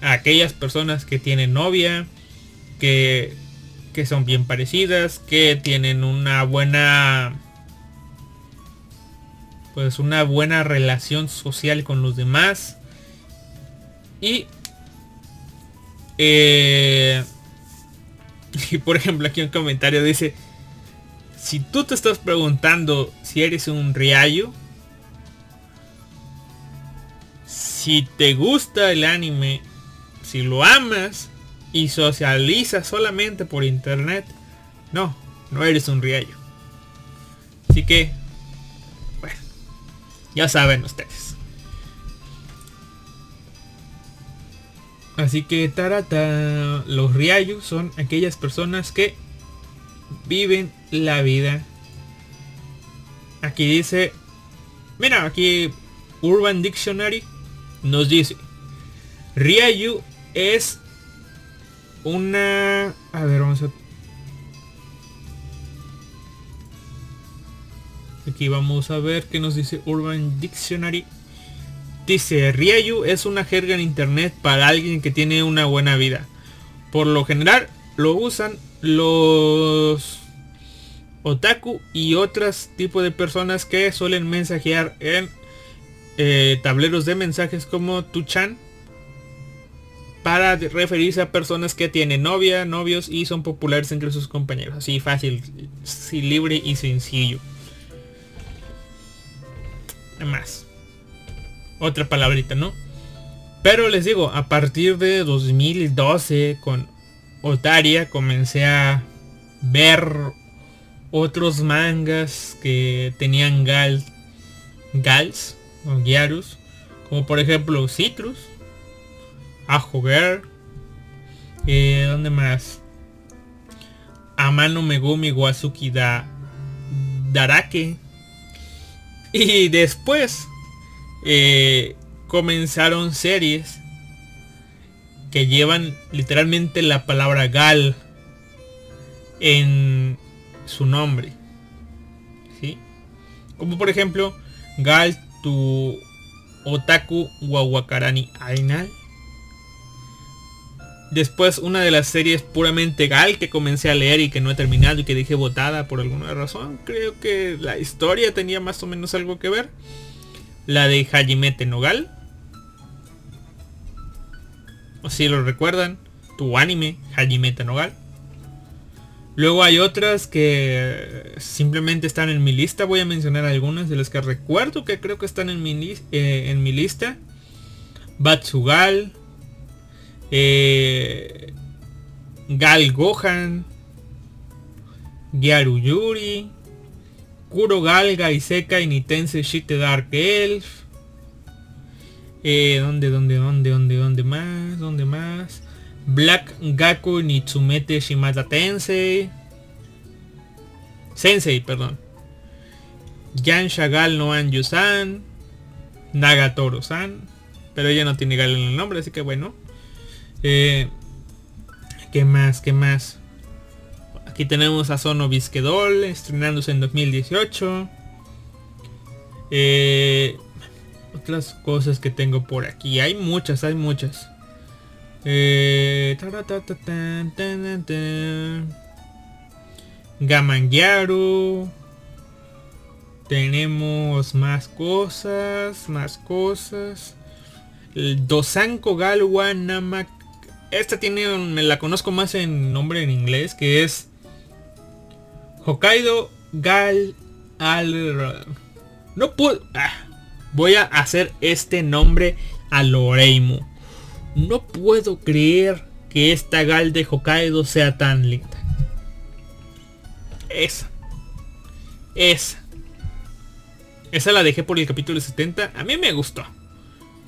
a aquellas personas que tienen novia, que, que son bien parecidas, que tienen una buena pues una buena relación social con los demás y, eh, y por ejemplo aquí un comentario dice, si tú te estás preguntando si eres un riayo, si te gusta el anime, si lo amas y socializas solamente por internet, no, no eres un riayo. Así que, ya saben ustedes. Así que tarata, los riayos son aquellas personas que viven la vida. Aquí dice, mira, aquí Urban Dictionary nos dice, Ryayu es una... A ver, vamos a... Aquí vamos a ver qué nos dice Urban Dictionary. Dice, Ryayu es una jerga en internet para alguien que tiene una buena vida. Por lo general lo usan los otaku y otros tipos de personas que suelen mensajear en eh, tableros de mensajes como Tuchan para referirse a personas que tienen novia, novios y son populares entre sus compañeros. Así fácil, libre y sencillo. Más. Otra palabrita, ¿no? Pero les digo, a partir de 2012 con Otaria comencé a ver otros mangas que tenían gal, gals o gyarus, como por ejemplo Citrus, Ajo Girl, eh, ¿dónde más? Amano Megumi Wazuki da Darake. Y después eh, comenzaron series que llevan literalmente la palabra gal en su nombre. ¿Sí? Como por ejemplo, gal tu otaku wawakarani ainal. Después una de las series puramente gal que comencé a leer y que no he terminado y que dejé botada por alguna razón. Creo que la historia tenía más o menos algo que ver. La de Hajime Nogal. O si lo recuerdan, tu anime Hajime Nogal. Luego hay otras que simplemente están en mi lista. Voy a mencionar algunas de las que recuerdo que creo que están en mi, eh, en mi lista. Batsugal. Eh, Gal Gohan. Gyaru Yuri. Kuro Gal Gaiseka y Nitense Shite Dark Elf. Eh, ¿Dónde, dónde, dónde, dónde, dónde más? ¿Dónde más? Black Gaku Nitsumete Shimata Tensei. Sensei, perdón. Yan Shagal no Anju-san. Nagatoro-san. Pero ella no tiene Gal en el nombre, así que bueno. Eh, ¿Qué más? ¿Qué más? Aquí tenemos a Sono Bisquedol, estrenándose en 2018. Eh, otras cosas que tengo por aquí. Hay muchas, hay muchas. Eh, Gamangiaru. Tenemos más cosas, más cosas. El Dosanko Galwa Namak. Esta tiene, me la conozco más en nombre en inglés, que es Hokkaido Gal al... No puedo... Ah, voy a hacer este nombre a Loreimu. No puedo creer que esta Gal de Hokkaido sea tan linda. Esa. Esa. Esa la dejé por el capítulo 70. A mí me gustó.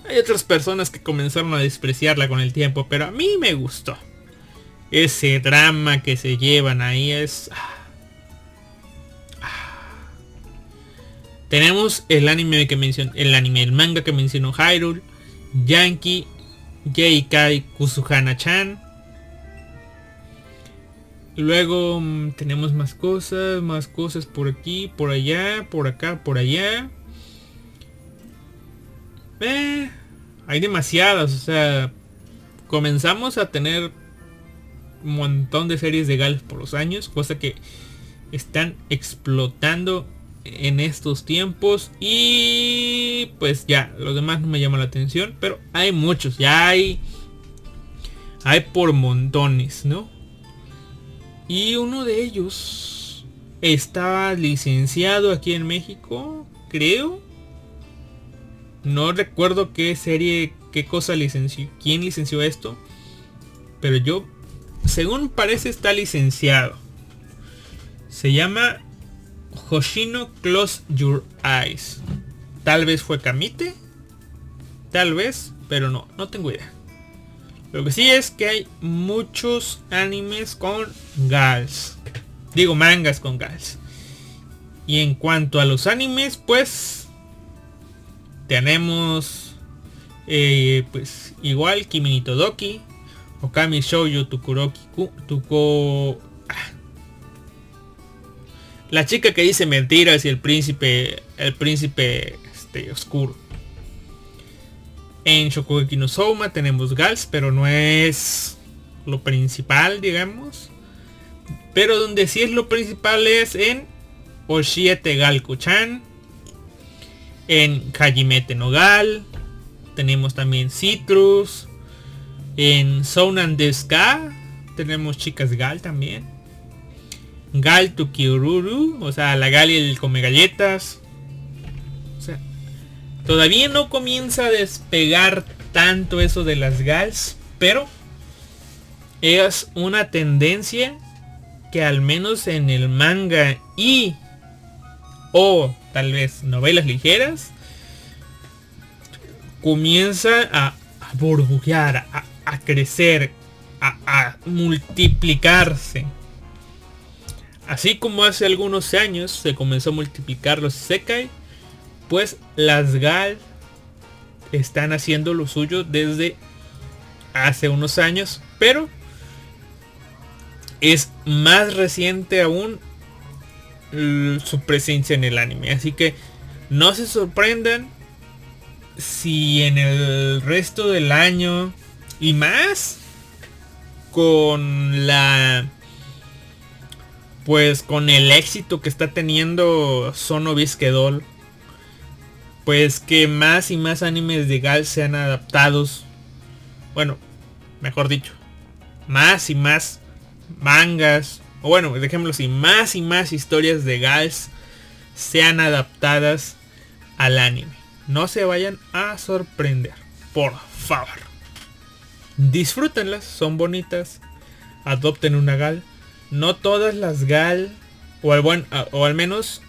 Hay otras personas que comenzaron a despreciarla con el tiempo, pero a mí me gustó. Ese drama que se llevan ahí es... Ah, ah. Tenemos el anime que mencionó, el anime, el manga que mencionó Hyrule, Yankee, J.K. Kusuhana-chan. Luego mm, tenemos más cosas, más cosas por aquí, por allá, por acá, por allá. Eh, hay demasiadas, o sea, comenzamos a tener un montón de series de Gal por los años, cosa que están explotando en estos tiempos y pues ya, los demás no me llaman la atención, pero hay muchos, ya hay hay por montones, ¿no? Y uno de ellos estaba licenciado aquí en México, creo. No recuerdo qué serie, qué cosa licenció, quién licenció esto. Pero yo, según parece, está licenciado. Se llama Hoshino Close Your Eyes. Tal vez fue Kamite. Tal vez, pero no, no tengo idea. Lo que sí es que hay muchos animes con gals. Digo mangas con gals. Y en cuanto a los animes, pues tenemos Eh, pues igual Kimi Todoki. Okami Shoujo Tukuroki Tuko... Ah. La chica que dice mentiras y el príncipe... El príncipe este, oscuro. En Shokugeki no Souma tenemos Gals, pero no es lo principal, digamos. Pero donde sí es lo principal es en Oshiete Galku-chan. En Hajimete Nogal. Tenemos también Citrus. En Sounan Deska. Tenemos chicas Gal también. Gal Tukiururu. O sea, la Gal y el come galletas. O sea, todavía no comienza a despegar tanto eso de las Gals. Pero es una tendencia que al menos en el manga y o tal vez novelas ligeras comienza a, burbujear, a, crecer, a, multiplicarse. Así como hace algunos años se comenzó a multiplicar los Sekai, pues las Gal están haciendo lo suyo desde hace unos años, pero es más reciente aún su presencia en el anime. Así que no se sorprendan si en el resto del año y más con la pues con el éxito que está teniendo Sono Bisquedol pues que más y más animes de Gal sean adaptados bueno mejor dicho más y más mangas, o bueno, dejémoslo así, más y más historias de Gals sean adaptadas al anime. No se vayan a sorprender, por favor. Disfrútenlas, son bonitas. Adopten una Gal. No todas las Gal, o al, buen, o al menos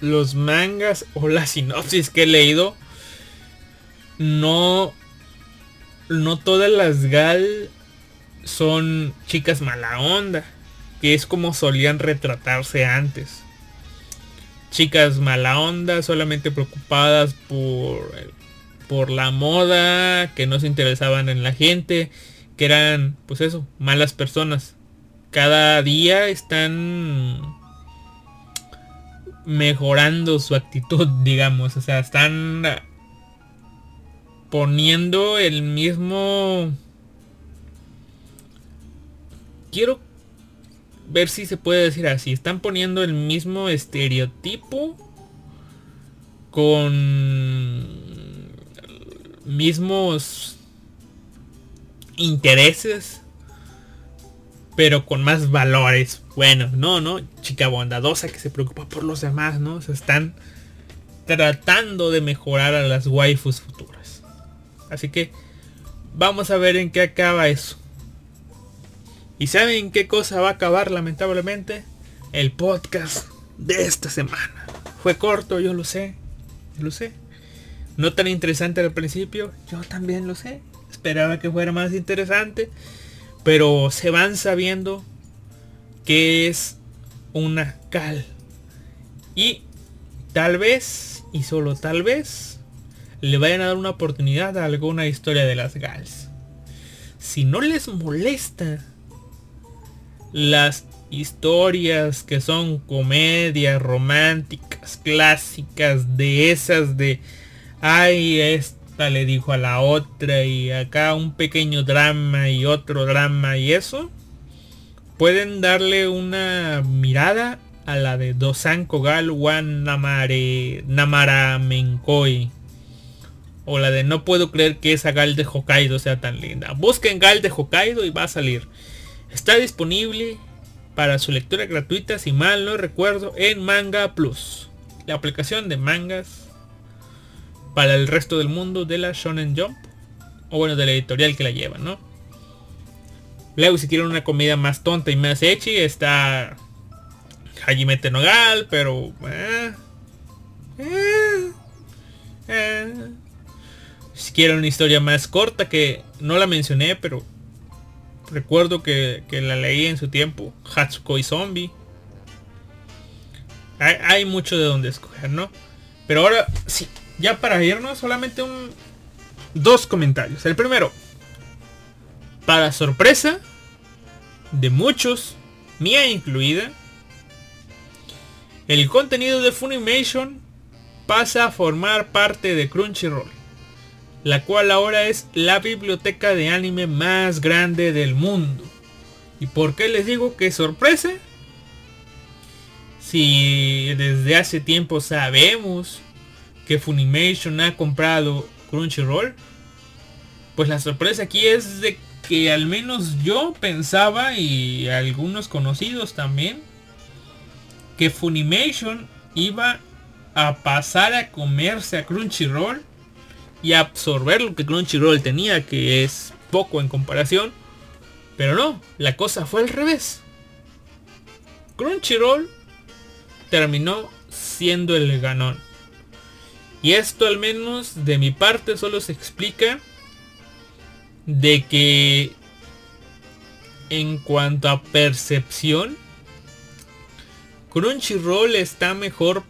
los mangas o la sinopsis que he leído, no, no todas las Gal son chicas mala onda, que es como solían retratarse antes. Chicas mala onda, solamente preocupadas por, por la moda, que no se interesaban en la gente, que eran, pues eso, malas personas. Cada día están mejorando su actitud, digamos. O sea, están poniendo el mismo quiero ver si se puede decir así. Están poniendo el mismo estereotipo con mismos intereses, pero con más valores. Bueno, no, no, chica bondadosa que se preocupa por los demás, ¿no? Se están tratando de mejorar a las waifus futuras. Así que vamos a ver en qué acaba eso. ¿Y saben qué cosa va a acabar lamentablemente? El podcast de esta semana. Fue corto, yo lo sé. lo sé. No tan interesante al principio, yo también lo sé. Esperaba que fuera más interesante. Pero se van sabiendo que es una cal. Y tal vez, y solo tal vez, le vayan a dar una oportunidad a alguna historia de las gals. Si no les molesta las historias que son comedias románticas, clásicas, de esas de, ay, esta le dijo a la otra y acá un pequeño drama y otro drama y eso, pueden darle una mirada a la de Dosan Kogal Wan Namare Namara Menkoi. O la de no puedo creer que esa Gal de Hokkaido sea tan linda. Busquen Gal de Hokkaido y va a salir. Está disponible para su lectura gratuita, si mal no recuerdo, en Manga Plus. La aplicación de mangas para el resto del mundo de la Shonen Jump. O bueno, de la editorial que la lleva, ¿no? Luego si quieren una comida más tonta y más echi, está Hajime Nogal, pero... Eh, eh, eh. Si quieren una historia más corta que no la mencioné, pero Recuerdo que, la leí en su tiempo. Hatsukoi Zombie. Hay, mucho de donde escoger, ¿no? Pero ahora, sí, ya para irnos, solamente un, dos comentarios. El primero, para sorpresa de muchos, mía incluida, el contenido de Funimation pasa a formar parte de Crunchyroll, la cual ahora es la biblioteca de anime más grande del mundo. ¿Y por qué les digo que sorpresa? Si desde hace tiempo sabemos que Funimation ha comprado Crunchyroll, pues la sorpresa aquí es de que al menos yo pensaba y algunos conocidos también que Funimation iba a pasar a comerse a Crunchyroll y absorber lo que Crunchyroll tenía, que es poco en comparación. Pero no, la cosa fue al revés. Crunchyroll terminó siendo el ganón. Y esto al menos de mi parte solo se explica de que en cuanto a percepción, Crunchyroll está mejor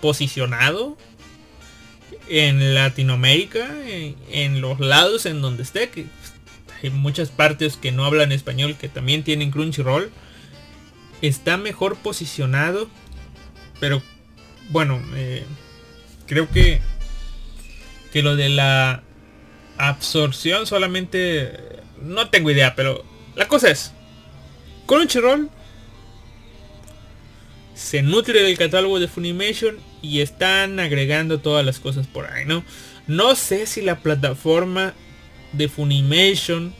posicionado en Latinoamérica, en, los lados en donde esté, que hay muchas partes que no hablan español que también tienen Crunchyroll, está mejor posicionado, pero bueno, eh, creo que que lo de la absorción solamente no tengo idea, pero la cosa es Crunchyroll se nutre del catálogo de Funimation y están agregando todas las cosas por ahí, ¿no? No sé si la plataforma de Funimation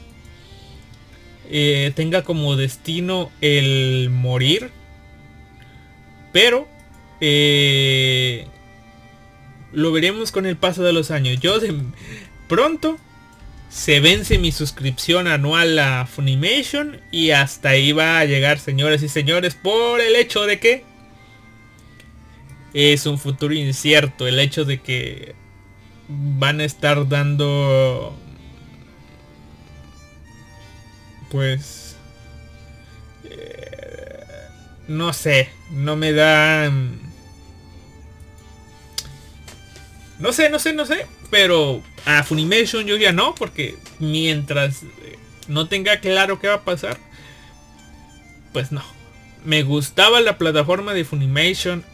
eh, tenga como destino el morir. Pero eh, lo veremos con el paso de los años. Yo pronto se vence mi suscripción anual a Funimation y hasta ahí va a llegar, señores y señores, por el hecho de que es un futuro incierto, el hecho de que van a estar dando pues eh, no sé, no me dan no sé, no sé, no sé, pero a Funimation yo ya no, porque mientras no tenga claro qué va a pasar, pues no. Me gustaba la plataforma de Funimation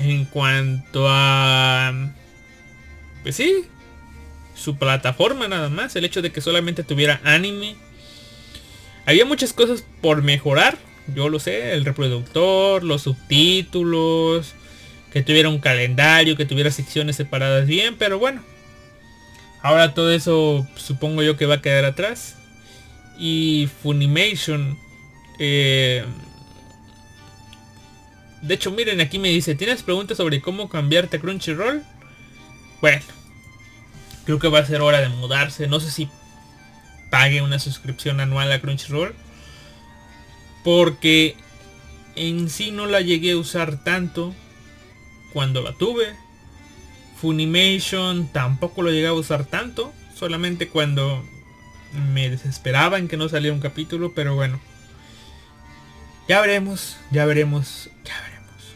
en cuanto a... Pues sí, su plataforma nada más, el hecho de que solamente tuviera anime. Había muchas cosas por mejorar, yo lo sé, el reproductor, los subtítulos, que tuviera un calendario, que tuviera secciones separadas bien, pero bueno, Ahora todo eso supongo yo que va a quedar atrás. Y Funimation. Eh, de hecho, miren, aquí me dice, ¿tienes preguntas sobre cómo cambiarte a Crunchyroll? Bueno, creo que va a ser hora de mudarse. No sé si pague una suscripción anual a Crunchyroll. Porque en sí no la llegué a usar tanto cuando la tuve. Funimation tampoco lo llegaba a usar tanto, solamente cuando me desesperaba en que no saliera un capítulo, pero bueno. Ya veremos, ya veremos, ya veremos.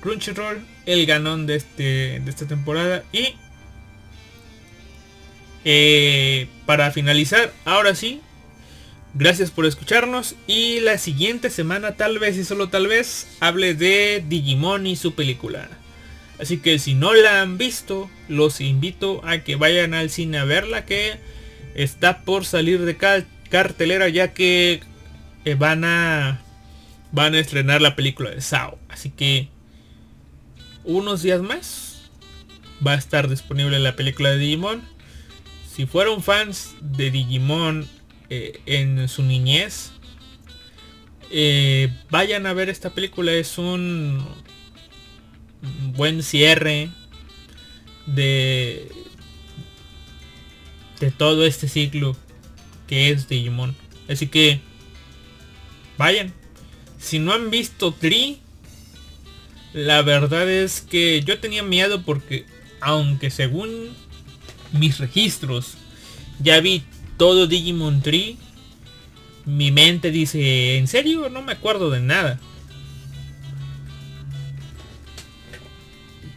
Crunchyroll, el ganón de, este, de esta temporada. Y eh, para finalizar, ahora sí, gracias por escucharnos. Y la siguiente semana, tal vez y solo tal vez, hable de Digimon y su película. Así que si no la han visto, los invito a que vayan al cine a verla que está por salir de cartelera ya que eh, van a van a estrenar la película de Sao. Así que unos días más va a estar disponible la película de Digimon. Si fueron fans de Digimon eh, en su niñez, eh, vayan a ver esta película. Es un buen cierre de de todo este ciclo que es Digimon. Así que vayan. Si no han visto Tree, la verdad es que yo tenía miedo porque aunque según mis registros ya vi todo Digimon Tree, mi mente dice, ¿en serio? No me acuerdo de nada.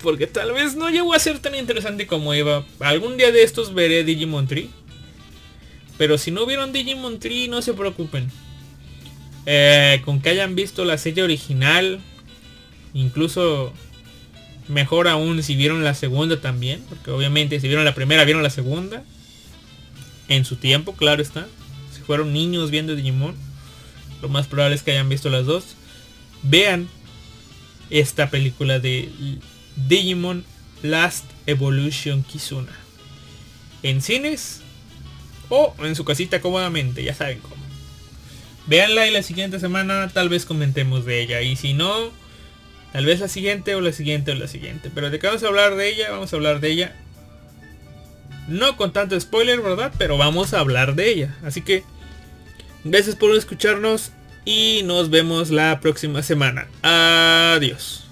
porque tal vez no llegó a ser tan interesante como iba. Algún día de estos veré Digimon Tree. Pero si no vieron Digimon Tree, no se preocupen. Eh, con que hayan visto la serie original, incluso mejor aún si vieron la segunda también, porque obviamente si vieron la primera, vieron la segunda. En su tiempo, claro está. Si fueron niños viendo Digimon, lo más probable es que hayan visto las dos. Vean esta película de Digimon Last Evolution Kizuna. En cines o en su casita cómodamente, ya saben cómo. Veanla y la siguiente semana tal vez comentemos de ella. Y si no, tal vez la siguiente o la siguiente o la siguiente. Pero de qué vamos a hablar de ella, vamos a hablar de ella. No con tanto spoiler, ¿verdad? Pero vamos a hablar de ella. Así que, gracias por escucharnos y nos vemos la próxima semana. Adiós.